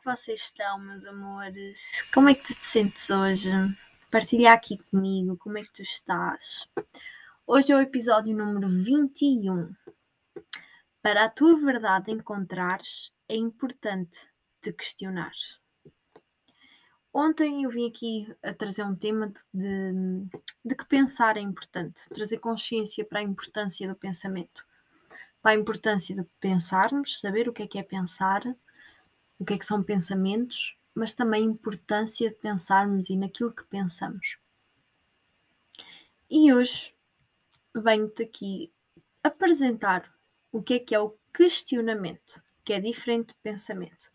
que vocês estão, meus amores? Como é que tu te sentes hoje? Partilha aqui comigo como é que tu estás. Hoje é o episódio número 21. Para a tua verdade encontrares, é importante te questionar. Ontem eu vim aqui a trazer um tema de, de, de que pensar é importante, trazer consciência para a importância do pensamento, para a importância de pensarmos, saber o que é que é pensar o que é que são pensamentos, mas também a importância de pensarmos e naquilo que pensamos. E hoje venho-te aqui apresentar o que é que é o questionamento, que é diferente de pensamento.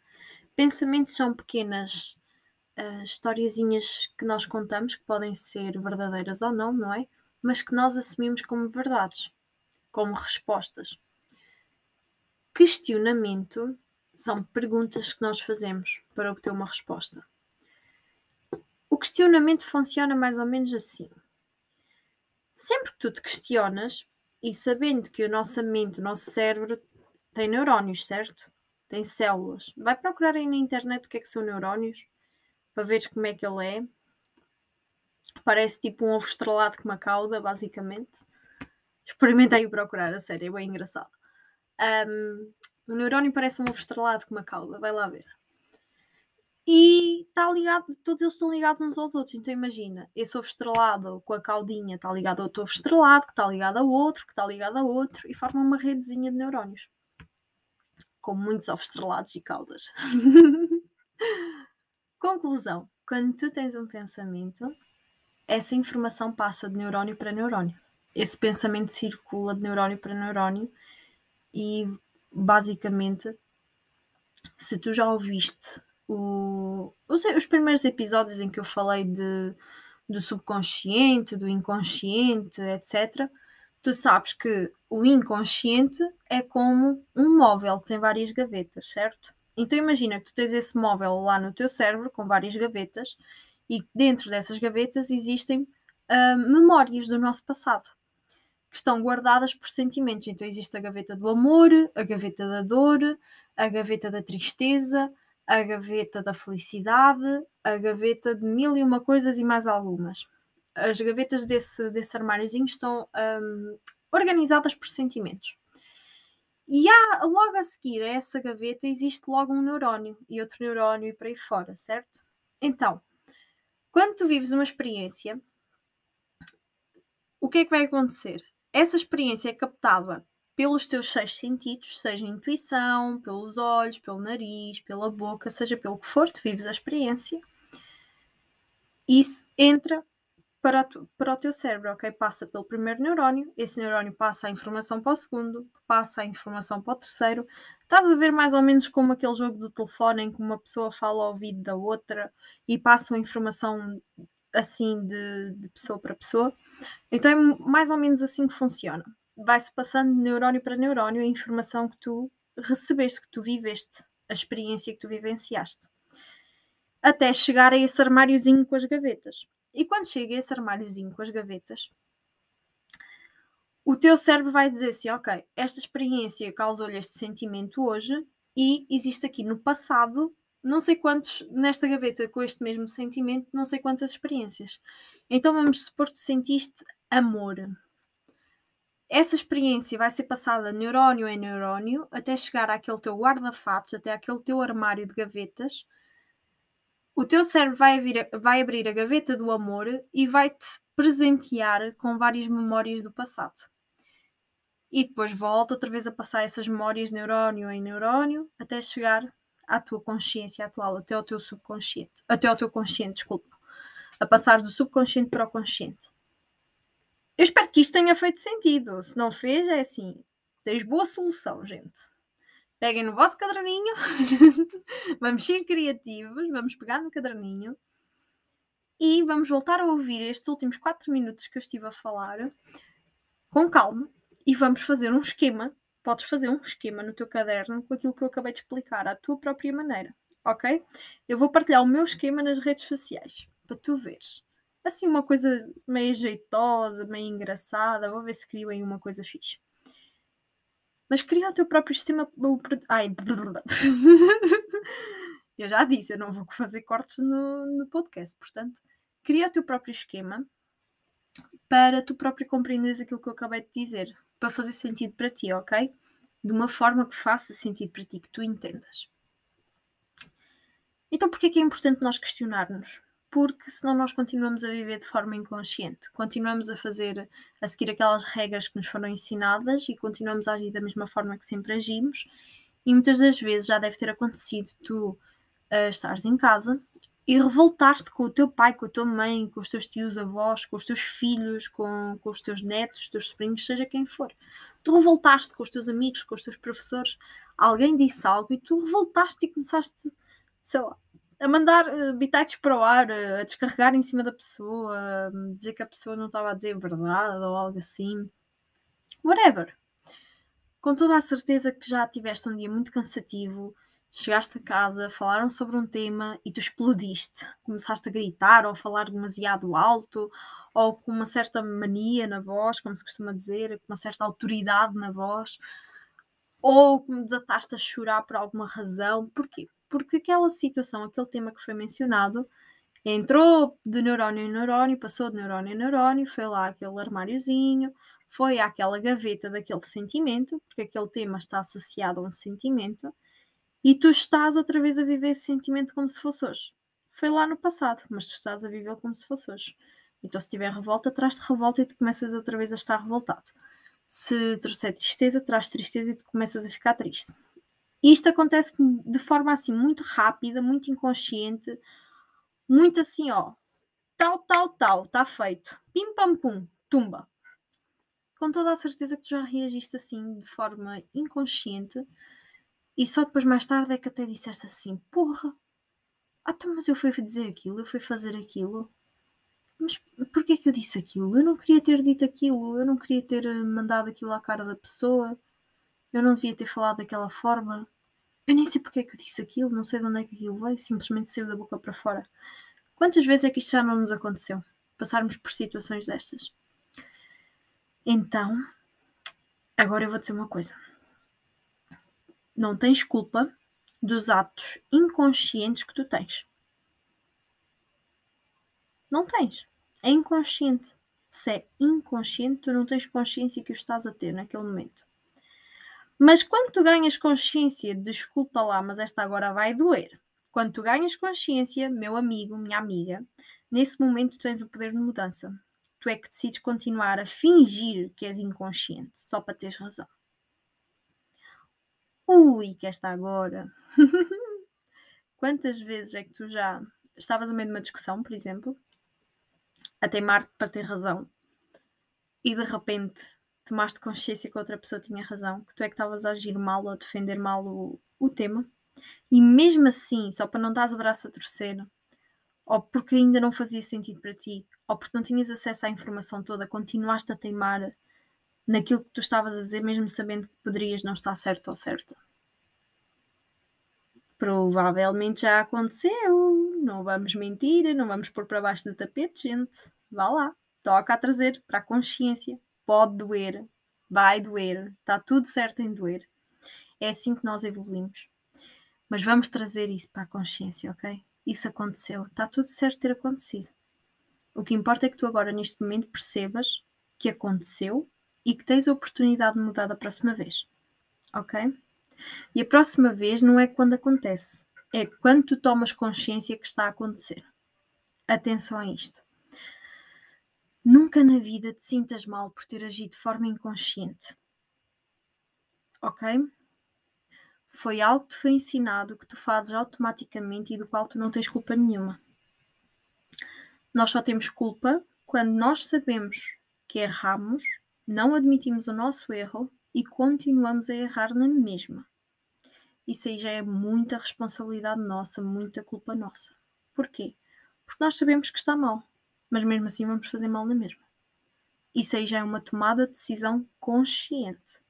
Pensamentos são pequenas uh, que nós contamos, que podem ser verdadeiras ou não, não é? Mas que nós assumimos como verdades, como respostas. Questionamento são perguntas que nós fazemos para obter uma resposta. O questionamento funciona mais ou menos assim. Sempre que tu te questionas, e sabendo que a nossa mente, o nosso cérebro, tem neurónios, certo? Tem células. Vai procurar aí na internet o que é que são neurónios, para ver como é que ele é. Parece tipo um ovo estrelado com uma cauda, basicamente. Experimentei procurar, a sério, é bem engraçado. Um, o neurónio parece um ovo estrelado com uma cauda, vai lá ver. E está ligado, todos eles estão ligados uns aos outros. Então imagina, esse ovo estrelado com a caudinha está ligado a outro ovo estrelado, que está ligado a outro, que está ligado a outro, e forma uma redezinha de neurónios. Com muitos ovos estrelados e caudas. Conclusão: quando tu tens um pensamento, essa informação passa de neurónio para neurónio. Esse pensamento circula de neurónio para neurónio e basicamente, se tu já ouviste o, os, os primeiros episódios em que eu falei de, do subconsciente, do inconsciente, etc., tu sabes que o inconsciente é como um móvel que tem várias gavetas, certo? Então imagina que tu tens esse móvel lá no teu cérebro com várias gavetas e dentro dessas gavetas existem uh, memórias do nosso passado que estão guardadas por sentimentos. Então existe a gaveta do amor, a gaveta da dor, a gaveta da tristeza, a gaveta da felicidade, a gaveta de mil e uma coisas e mais algumas. As gavetas desse, desse armáriozinho estão um, organizadas por sentimentos. E há, logo a seguir a essa gaveta existe logo um neurónio e outro neurónio e por aí fora, certo? Então, quando tu vives uma experiência, o que é que vai acontecer? Essa experiência é captada pelos teus seis sentidos, seja intuição, pelos olhos, pelo nariz, pela boca, seja pelo que for, tu vives a experiência. Isso entra para, tu, para o teu cérebro, ok? Passa pelo primeiro neurónio, esse neurónio passa a informação para o segundo, passa a informação para o terceiro. Estás a ver mais ou menos como aquele jogo do telefone em que uma pessoa fala ao ouvido da outra e passa a informação assim de, de pessoa para pessoa. Então é mais ou menos assim que funciona. Vai-se passando de neurónio para neurónio a informação que tu recebeste, que tu viveste, a experiência que tu vivenciaste. Até chegar a esse armáriozinho com as gavetas. E quando chega a esse armáriozinho com as gavetas, o teu cérebro vai dizer assim: ok, esta experiência causou-lhe este sentimento hoje e existe aqui no passado não sei quantos, nesta gaveta com este mesmo sentimento, não sei quantas experiências. Então vamos supor que sentiste amor. Essa experiência vai ser passada neurónio em neurónio até chegar àquele teu guarda-fatos, até aquele teu armário de gavetas. O teu cérebro vai, vir, vai abrir a gaveta do amor e vai-te presentear com várias memórias do passado. E depois volta outra vez a passar essas memórias neurónio em neurónio até chegar à tua consciência atual, até ao teu subconsciente, até ao teu consciente, desculpa, a passar do subconsciente para o consciente. Eu espero que isto tenha feito sentido. Se não fez, é assim, tens boa solução, gente. Peguem no vosso caderninho, vamos ser criativos, vamos pegar no caderninho e vamos voltar a ouvir estes últimos 4 minutos que eu estive a falar com calma e vamos fazer um esquema podes fazer um esquema no teu caderno com aquilo que eu acabei de explicar, à tua própria maneira, ok? Eu vou partilhar o meu esquema nas redes sociais, para tu veres. Assim, uma coisa meio jeitosa, meio engraçada, vou ver se crio aí uma coisa fixe. Mas cria o teu próprio sistema. Ai. Eu já disse, eu não vou fazer cortes no, no podcast. Portanto, cria o teu próprio esquema para tu próprio compreenderes aquilo que eu acabei de dizer, para fazer sentido para ti, ok? De uma forma que faça sentido para ti, que tu entendas. Então, porquê é que é importante nós questionarmos? Porque senão nós continuamos a viver de forma inconsciente, continuamos a fazer, a seguir aquelas regras que nos foram ensinadas e continuamos a agir da mesma forma que sempre agimos. E muitas das vezes já deve ter acontecido tu uh, estares em casa e revoltaste com o teu pai, com a tua mãe, com os teus tios, avós, com os teus filhos, com, com os teus netos, os teus sobrinhos, seja quem for. Tu revoltaste com os teus amigos, com os teus professores, alguém disse algo e tu revoltaste e começaste, sei lá, a mandar uh, bitites para o ar, uh, a descarregar em cima da pessoa, a dizer que a pessoa não estava a dizer a verdade ou algo assim. Whatever. Com toda a certeza que já tiveste um dia muito cansativo, chegaste a casa, falaram sobre um tema e tu explodiste. Começaste a gritar ou a falar demasiado alto ou com uma certa mania na voz, como se costuma dizer, com uma certa autoridade na voz, ou como desataste a chorar por alguma razão. Porquê? Porque aquela situação, aquele tema que foi mencionado, entrou de neurónio em neurónio, passou de neurónio em neurónio, foi lá aquele armáriozinho, foi àquela gaveta daquele sentimento, porque aquele tema está associado a um sentimento e tu estás outra vez a viver esse sentimento como se fosse hoje. Foi lá no passado, mas tu estás a vivê-lo como se fosse hoje. Então, se tiver revolta, traz-te revolta e tu começas outra vez a estar revoltado. Se trouxer tristeza, traz tristeza e tu começas a ficar triste. Isto acontece de forma assim muito rápida, muito inconsciente, muito assim, ó. Tal, tal, tal, está feito. Pim pam pum, tumba. Com toda a certeza que tu já reagiste assim de forma inconsciente e só depois mais tarde é que até disseste assim: Porra, ah, então, mas eu fui dizer aquilo, eu fui fazer aquilo. Mas porquê é que eu disse aquilo? Eu não queria ter dito aquilo, eu não queria ter eh, mandado aquilo à cara da pessoa, eu não devia ter falado daquela forma. Eu nem sei porque é que eu disse aquilo, não sei de onde é que aquilo veio, simplesmente saiu da boca para fora. Quantas vezes é que isto já não nos aconteceu? Passarmos por situações destas. Então, agora eu vou dizer uma coisa não tens culpa dos atos inconscientes que tu tens. Não tens. É inconsciente. Se é inconsciente, tu não tens consciência que o estás a ter naquele momento. Mas quando tu ganhas consciência, desculpa lá, mas esta agora vai doer. Quando tu ganhas consciência, meu amigo, minha amiga, nesse momento tens o poder de mudança. Tu é que decides continuar a fingir que és inconsciente, só para teres razão. Ui, que esta agora. Quantas vezes é que tu já estavas a meio de uma discussão, por exemplo, a teimar para ter razão e de repente tomaste consciência que outra pessoa tinha razão, que tu é que estavas a agir mal ou a defender mal o, o tema, e mesmo assim, só para não dar o braço a torcer, ou porque ainda não fazia sentido para ti, ou porque não tinhas acesso à informação toda, continuaste a teimar naquilo que tu estavas a dizer, mesmo sabendo que poderias não estar certo ou certa. Provavelmente já aconteceu, não vamos mentir, não vamos pôr para baixo do tapete, gente. Vá lá, toca a trazer para a consciência. Pode doer, vai doer, está tudo certo em doer. É assim que nós evoluímos. Mas vamos trazer isso para a consciência, ok? Isso aconteceu, está tudo certo ter acontecido. O que importa é que tu agora, neste momento, percebas que aconteceu e que tens a oportunidade de mudar da próxima vez. Ok? E a próxima vez não é quando acontece, é quando tu tomas consciência que está a acontecer. Atenção a isto. Nunca na vida te sintas mal por ter agido de forma inconsciente. Ok? Foi algo que te foi ensinado que tu fazes automaticamente e do qual tu não tens culpa nenhuma. Nós só temos culpa quando nós sabemos que erramos não admitimos o nosso erro e continuamos a errar na mesma. Isso aí já é muita responsabilidade nossa, muita culpa nossa. Porquê? Porque nós sabemos que está mal, mas mesmo assim vamos fazer mal na mesma. Isso aí já é uma tomada de decisão consciente.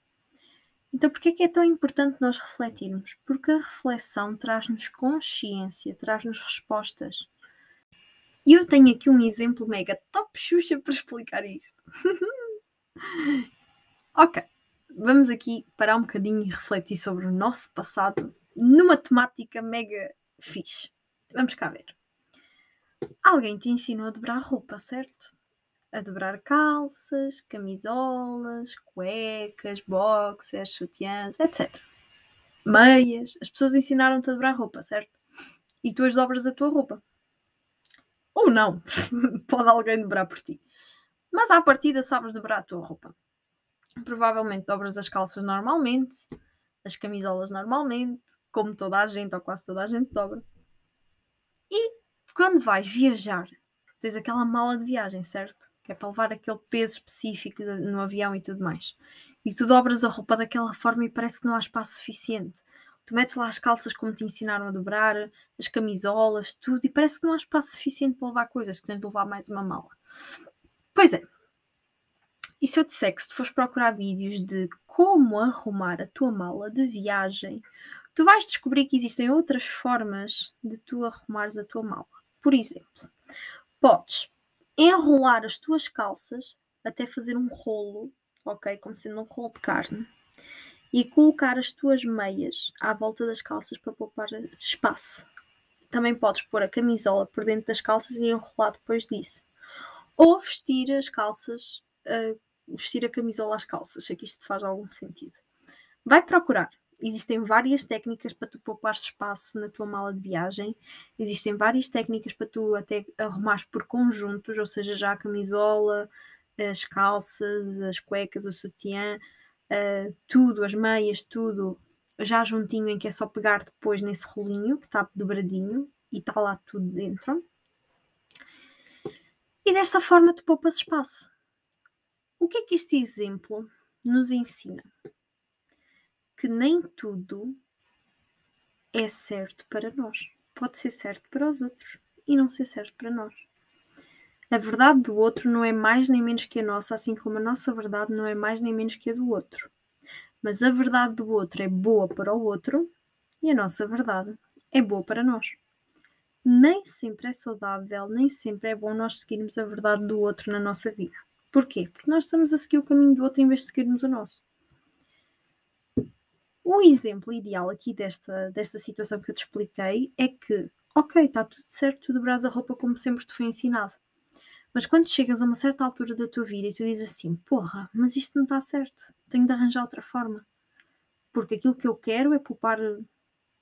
Então, por que é tão importante nós refletirmos? Porque a reflexão traz-nos consciência, traz-nos respostas. E eu tenho aqui um exemplo mega top xuxa para explicar isto. ok, vamos aqui parar um bocadinho e refletir sobre o nosso passado numa temática mega fixe. Vamos cá ver. Alguém te ensinou a dobrar roupa, certo? A dobrar calças, camisolas, cuecas, boxers, sutiãs, etc. Meias. As pessoas ensinaram-te a dobrar roupa, certo? E tu as dobras a tua roupa. Ou não. Pode alguém dobrar por ti. Mas à partida sabes dobrar a tua roupa. Provavelmente dobras as calças normalmente, as camisolas normalmente, como toda a gente ou quase toda a gente dobra. E quando vais viajar, tens aquela mala de viagem, certo? Que é para levar aquele peso específico no avião e tudo mais. E tu dobras a roupa daquela forma e parece que não há espaço suficiente. Tu metes lá as calças como te ensinaram a dobrar, as camisolas, tudo, e parece que não há espaço suficiente para levar coisas, que tens de levar mais uma mala. Pois é. E se eu disser que se tu fores procurar vídeos de como arrumar a tua mala de viagem, tu vais descobrir que existem outras formas de tu arrumares a tua mala. Por exemplo, podes enrolar as tuas calças até fazer um rolo, ok? Como sendo um rolo de carne e colocar as tuas meias à volta das calças para poupar espaço. Também podes pôr a camisola por dentro das calças e enrolar depois disso. Ou vestir as calças, uh, vestir a camisola às calças, se que isto faz algum sentido. Vai procurar. Existem várias técnicas para tu poupar espaço na tua mala de viagem. Existem várias técnicas para tu até arrumares por conjuntos, ou seja, já a camisola, as calças, as cuecas, o sutiã uh, tudo, as meias, tudo já juntinho em que é só pegar depois nesse rolinho que está dobradinho e está lá tudo dentro. E desta forma tu poupas espaço. O que é que este exemplo nos ensina? Que nem tudo é certo para nós. Pode ser certo para os outros e não ser certo para nós. A verdade do outro não é mais nem menos que a nossa, assim como a nossa verdade não é mais nem menos que a do outro. Mas a verdade do outro é boa para o outro e a nossa verdade é boa para nós. Nem sempre é saudável, nem sempre é bom nós seguirmos a verdade do outro na nossa vida. Porquê? Porque nós estamos a seguir o caminho do outro em vez de seguirmos o nosso. O exemplo ideal aqui desta, desta situação que eu te expliquei é que, ok, está tudo certo, tu dobras a roupa como sempre te foi ensinado. Mas quando chegas a uma certa altura da tua vida e tu dizes assim, porra, mas isto não está certo, tenho de arranjar outra forma. Porque aquilo que eu quero é poupar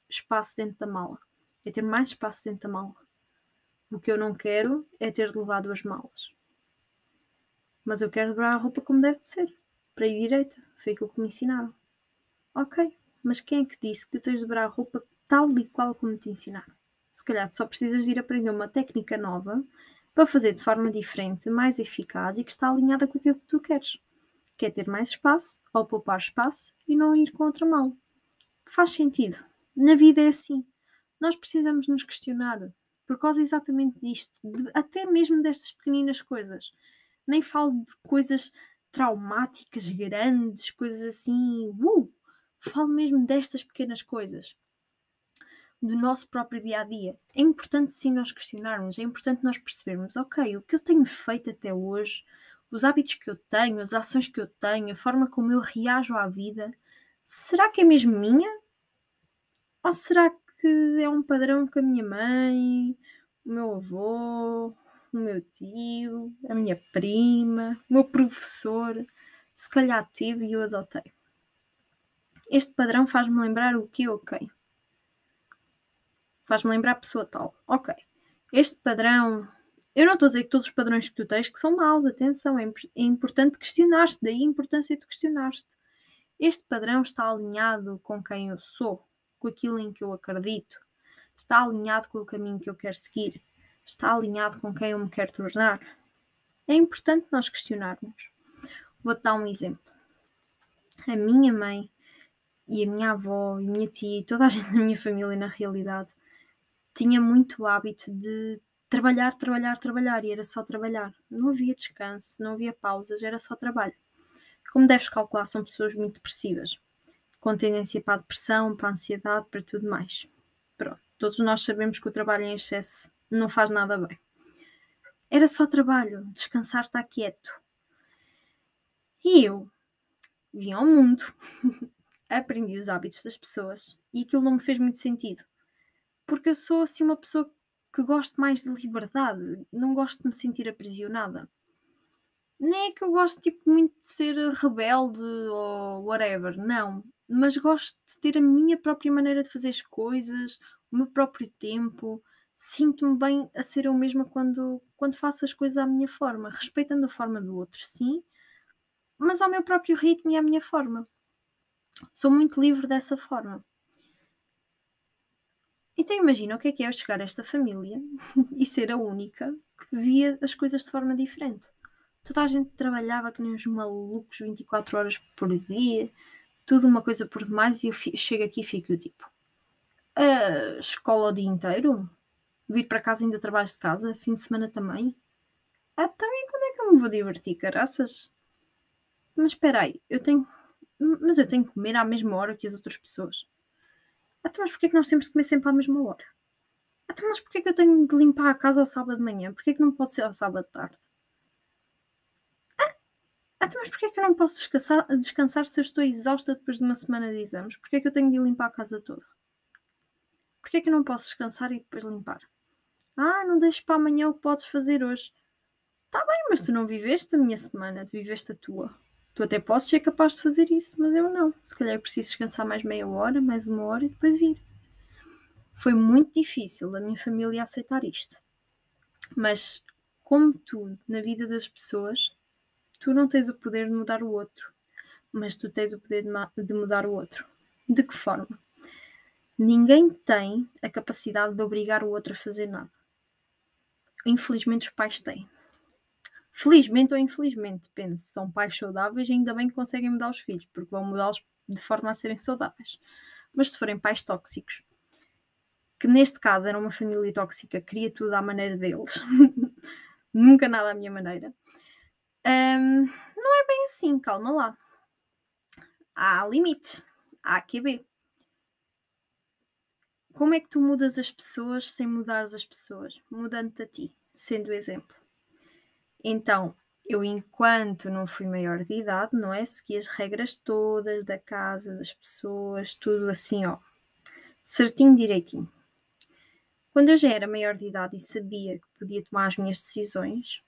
espaço dentro da mala, é ter mais espaço dentro da mala. O que eu não quero é ter de levar duas malas. Mas eu quero dobrar a roupa como deve de ser, para ir direita. Foi aquilo que me ensinaram. Ok, mas quem é que disse que tu tens de dobrar a roupa tal e qual como te ensinaram? Se calhar tu só precisas de ir aprender uma técnica nova para fazer de forma diferente, mais eficaz e que está alinhada com aquilo que tu queres. Quer ter mais espaço ou poupar espaço e não ir contra mal. Faz sentido. Na vida é assim. Nós precisamos nos questionar por causa exatamente disto, de, até mesmo destas pequeninas coisas. Nem falo de coisas traumáticas, grandes, coisas assim. Uh! Falo mesmo destas pequenas coisas do nosso próprio dia a dia. É importante sim nós questionarmos, é importante nós percebermos, ok, o que eu tenho feito até hoje, os hábitos que eu tenho, as ações que eu tenho, a forma como eu reajo à vida, será que é mesmo minha? Ou será que é um padrão que a minha mãe, o meu avô, o meu tio, a minha prima, o meu professor, se calhar teve e eu adotei? Este padrão faz-me lembrar o que é ok faz-me lembrar pessoa tal. Ok, este padrão. Eu não estou a dizer que todos os padrões que tu tens que são maus, atenção, é, é importante questionar-te, daí a importância de questionar-te. Este padrão está alinhado com quem eu sou, com aquilo em que eu acredito, está alinhado com o caminho que eu quero seguir, está alinhado com quem eu me quero tornar. É importante nós questionarmos. Vou-te dar um exemplo. A minha mãe e a minha avó e a minha tia e toda a gente da minha família, na realidade, tinha muito hábito de trabalhar, trabalhar, trabalhar e era só trabalhar. Não havia descanso, não havia pausas, era só trabalho. Como deves calcular, são pessoas muito depressivas, com tendência para a depressão, para a ansiedade, para tudo mais. Pronto, todos nós sabemos que o trabalho em excesso não faz nada bem. Era só trabalho, descansar está quieto. E eu vim ao mundo, aprendi os hábitos das pessoas e aquilo não me fez muito sentido porque eu sou assim uma pessoa que gosto mais de liberdade, não gosto de me sentir aprisionada. Nem é que eu gosto tipo muito de ser rebelde ou whatever, não, mas gosto de ter a minha própria maneira de fazer as coisas, o meu próprio tempo. Sinto-me bem a ser eu mesma quando, quando faço as coisas à minha forma, respeitando a forma do outro, sim, mas ao meu próprio ritmo e à minha forma. Sou muito livre dessa forma. Então imagina o que é que é eu chegar a esta família e ser a única que via as coisas de forma diferente. Toda a gente trabalhava que nem uns malucos 24 horas por dia, tudo uma coisa por demais, e eu chego aqui e fico tipo: a escola o dia inteiro? Vir para casa ainda trabalho de casa? Fim de semana também? Ah, também quando é que eu me vou divertir, caraças? Mas espera aí, eu tenho. Mas eu tenho que comer à mesma hora que as outras pessoas. Até mas porquê é que nós temos de comer sempre à mesma hora? Até mas porquê é que eu tenho de limpar a casa ao sábado de manhã? Porquê é que não pode ser ao sábado de tarde? Ah, até mas porquê é que eu não posso descansar, descansar se eu estou exausta depois de uma semana de exames? Porquê é que eu tenho de limpar a casa toda? Porquê é que eu não posso descansar e depois limpar? Ah, não deixes para amanhã o que podes fazer hoje. Tá bem, mas tu não viveste a minha semana, viveste a tua. Tu até podes ser capaz de fazer isso, mas eu não. Se calhar preciso descansar mais meia hora, mais uma hora e depois ir. Foi muito difícil da minha família aceitar isto. Mas, como tudo na vida das pessoas, tu não tens o poder de mudar o outro, mas tu tens o poder de mudar o outro. De que forma? Ninguém tem a capacidade de obrigar o outro a fazer nada. Infelizmente, os pais têm. Felizmente ou infelizmente, depende. Se são pais saudáveis, ainda bem que conseguem mudar os filhos, porque vão mudá-los de forma a serem saudáveis. Mas se forem pais tóxicos, que neste caso era uma família tóxica, queria tudo à maneira deles, nunca nada à minha maneira, um, não é bem assim, calma lá. Há limites, há QB. Como é que tu mudas as pessoas sem mudares as pessoas? Mudando-te a ti, sendo exemplo. Então, eu, enquanto não fui maior de idade, não é? Segui as regras todas da casa, das pessoas, tudo assim, ó, certinho, direitinho. Quando eu já era maior de idade e sabia que podia tomar as minhas decisões,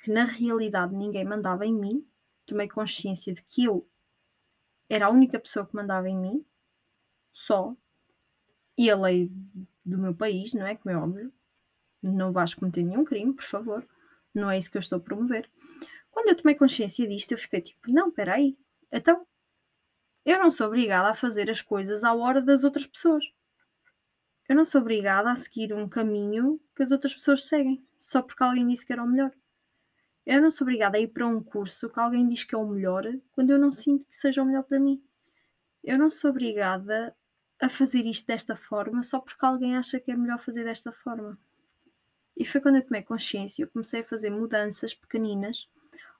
que na realidade ninguém mandava em mim, tomei consciência de que eu era a única pessoa que mandava em mim, só, e a lei do meu país, não é? Como é óbvio, não vais cometer nenhum crime, por favor não é isso que eu estou a promover. Quando eu tomei consciência disto, eu fiquei tipo, não, peraí, então eu não sou obrigada a fazer as coisas à hora das outras pessoas. Eu não sou obrigada a seguir um caminho que as outras pessoas seguem, só porque alguém disse que era o melhor. Eu não sou obrigada a ir para um curso que alguém diz que é o melhor quando eu não sinto que seja o melhor para mim. Eu não sou obrigada a fazer isto desta forma só porque alguém acha que é melhor fazer desta forma. E foi quando eu tomei consciência, eu comecei a fazer mudanças pequeninas,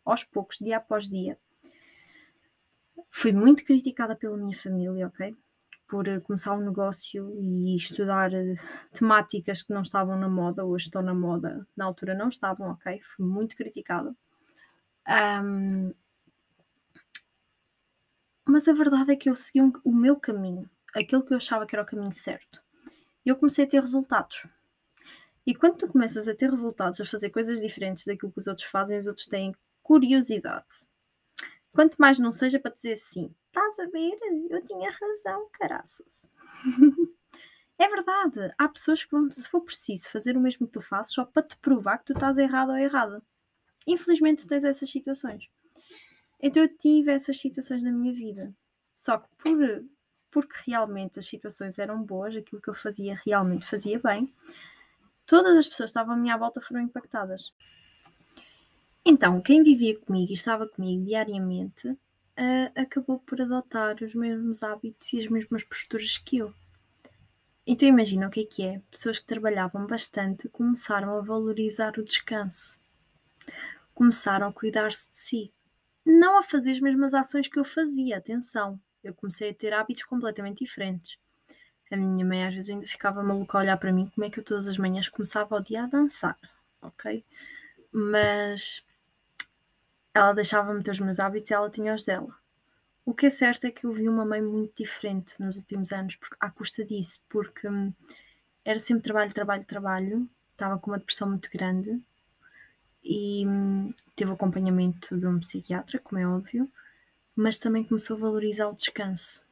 aos poucos, dia após dia. Fui muito criticada pela minha família, ok? Por eh, começar um negócio e estudar eh, temáticas que não estavam na moda, hoje estão na moda, na altura não estavam, ok? Fui muito criticada. Um, mas a verdade é que eu segui um, o meu caminho, aquilo que eu achava que era o caminho certo. E eu comecei a ter resultados. E quando tu começas a ter resultados, a fazer coisas diferentes daquilo que os outros fazem, os outros têm curiosidade. Quanto mais não seja para dizer assim, estás a ver? Eu tinha razão, caraças. é verdade. Há pessoas que vão, se for preciso, fazer o mesmo que tu fazes só para te provar que tu estás errado ou errada. Infelizmente, tu tens essas situações. Então, eu tive essas situações na minha vida. Só que por, porque realmente as situações eram boas, aquilo que eu fazia realmente fazia bem, Todas as pessoas que estavam à minha volta foram impactadas. Então, quem vivia comigo e estava comigo diariamente uh, acabou por adotar os mesmos hábitos e as mesmas posturas que eu. Então, imagina o que é que é. Pessoas que trabalhavam bastante começaram a valorizar o descanso, começaram a cuidar-se de si, não a fazer as mesmas ações que eu fazia. Atenção, eu comecei a ter hábitos completamente diferentes. A minha mãe às vezes ainda ficava maluca a olhar para mim como é que eu todas as manhãs começava o dia a dançar, ok? Mas ela deixava-me ter os meus hábitos e ela tinha os dela. O que é certo é que eu vi uma mãe muito diferente nos últimos anos, à custa disso, porque hum, era sempre trabalho, trabalho, trabalho. Estava com uma depressão muito grande e hum, teve acompanhamento de um psiquiatra, como é óbvio, mas também começou a valorizar o descanso.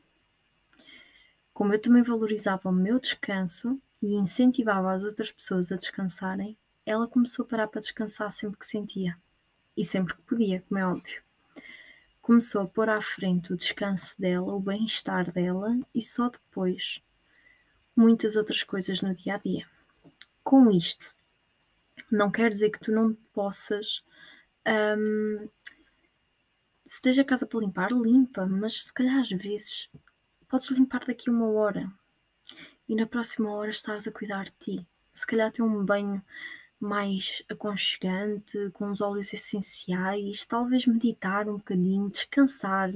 Como eu também valorizava o meu descanso e incentivava as outras pessoas a descansarem, ela começou a parar para descansar sempre que sentia e sempre que podia, como é óbvio. Começou a pôr à frente o descanso dela, o bem-estar dela e só depois muitas outras coisas no dia a dia. Com isto, não quer dizer que tu não possas. Um, se esteja a casa para limpar, limpa, mas se calhar às vezes podes limpar daqui uma hora e na próxima hora estares a cuidar de ti. Se calhar ter um banho mais aconchegante, com os óleos essenciais, talvez meditar um bocadinho, descansar,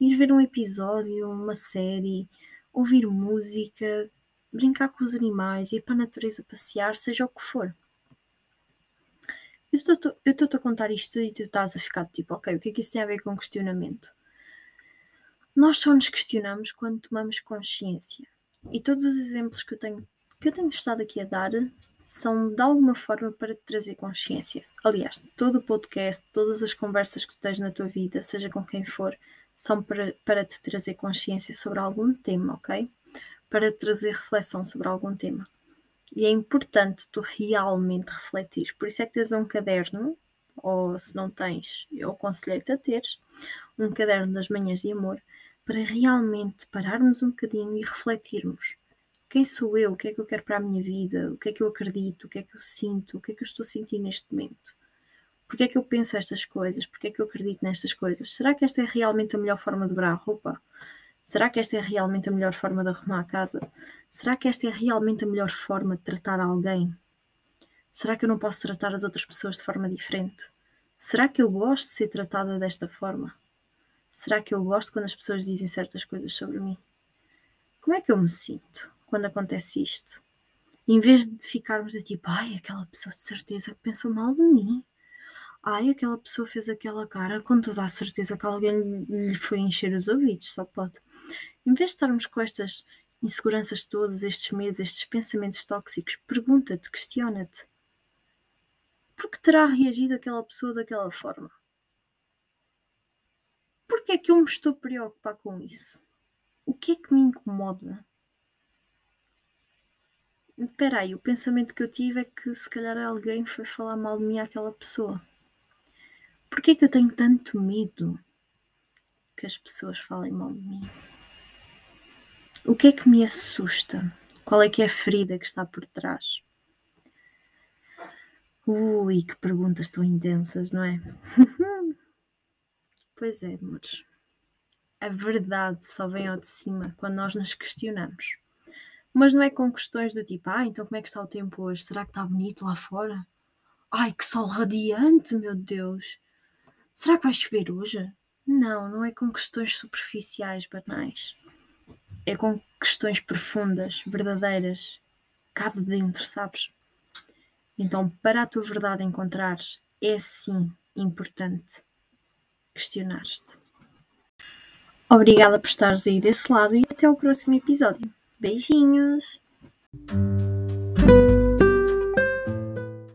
ir ver um episódio, uma série, ouvir música, brincar com os animais, ir para a natureza passear, seja o que for. Eu estou-te a contar isto e tu estás a ficar tipo, ok, o que é que isso tem a ver com questionamento? Nós só nos questionamos quando tomamos consciência. E todos os exemplos que eu tenho, que eu tenho estado aqui a dar são de alguma forma para te trazer consciência. Aliás, todo o podcast, todas as conversas que tu tens na tua vida, seja com quem for, são para, para te trazer consciência sobre algum tema, ok? Para te trazer reflexão sobre algum tema. E é importante tu realmente refletir. Por isso é que tens um caderno, ou se não tens, eu aconselho-te a teres, um caderno das manhãs de amor, para realmente pararmos um bocadinho e refletirmos. Quem sou eu? O que é que eu quero para a minha vida? O que é que eu acredito? O que é que eu sinto? O que é que eu estou a sentir neste momento? Porquê é que eu penso estas coisas? Porquê é que eu acredito nestas coisas? Será que esta é realmente a melhor forma de dobrar a roupa? Será que esta é realmente a melhor forma de arrumar a casa? Será que esta é realmente a melhor forma de tratar alguém? Será que eu não posso tratar as outras pessoas de forma diferente? Será que eu gosto de ser tratada desta forma? Será que eu gosto quando as pessoas dizem certas coisas sobre mim? Como é que eu me sinto quando acontece isto? Em vez de ficarmos de tipo, ai, aquela pessoa de certeza que pensou mal de mim. Ai, aquela pessoa fez aquela cara com toda a certeza que alguém lhe foi encher os ouvidos, só pode. Em vez de estarmos com estas inseguranças todas, estes medos, estes pensamentos tóxicos, pergunta-te, questiona-te. Por que terá reagido aquela pessoa daquela forma? Por que é que eu me estou a preocupar com isso? O que é que me incomoda? Espera aí, o pensamento que eu tive é que se calhar alguém foi falar mal de mim àquela pessoa. Por que é que eu tenho tanto medo que as pessoas falem mal de mim? O que é que me assusta? Qual é que é a ferida que está por trás? Ui, que perguntas tão intensas, não é? pois é, amores. A verdade só vem ao de cima quando nós nos questionamos. Mas não é com questões do tipo, ah, então como é que está o tempo hoje? Será que está bonito lá fora? Ai, que sol radiante, meu Deus! Será que vai chover hoje? Não, não é com questões superficiais, banais é com questões profundas, verdadeiras, cá de dentro, sabes? Então, para a tua verdade encontrares, é sim importante questionar-te. Obrigada por estares aí desse lado e até o próximo episódio. Beijinhos!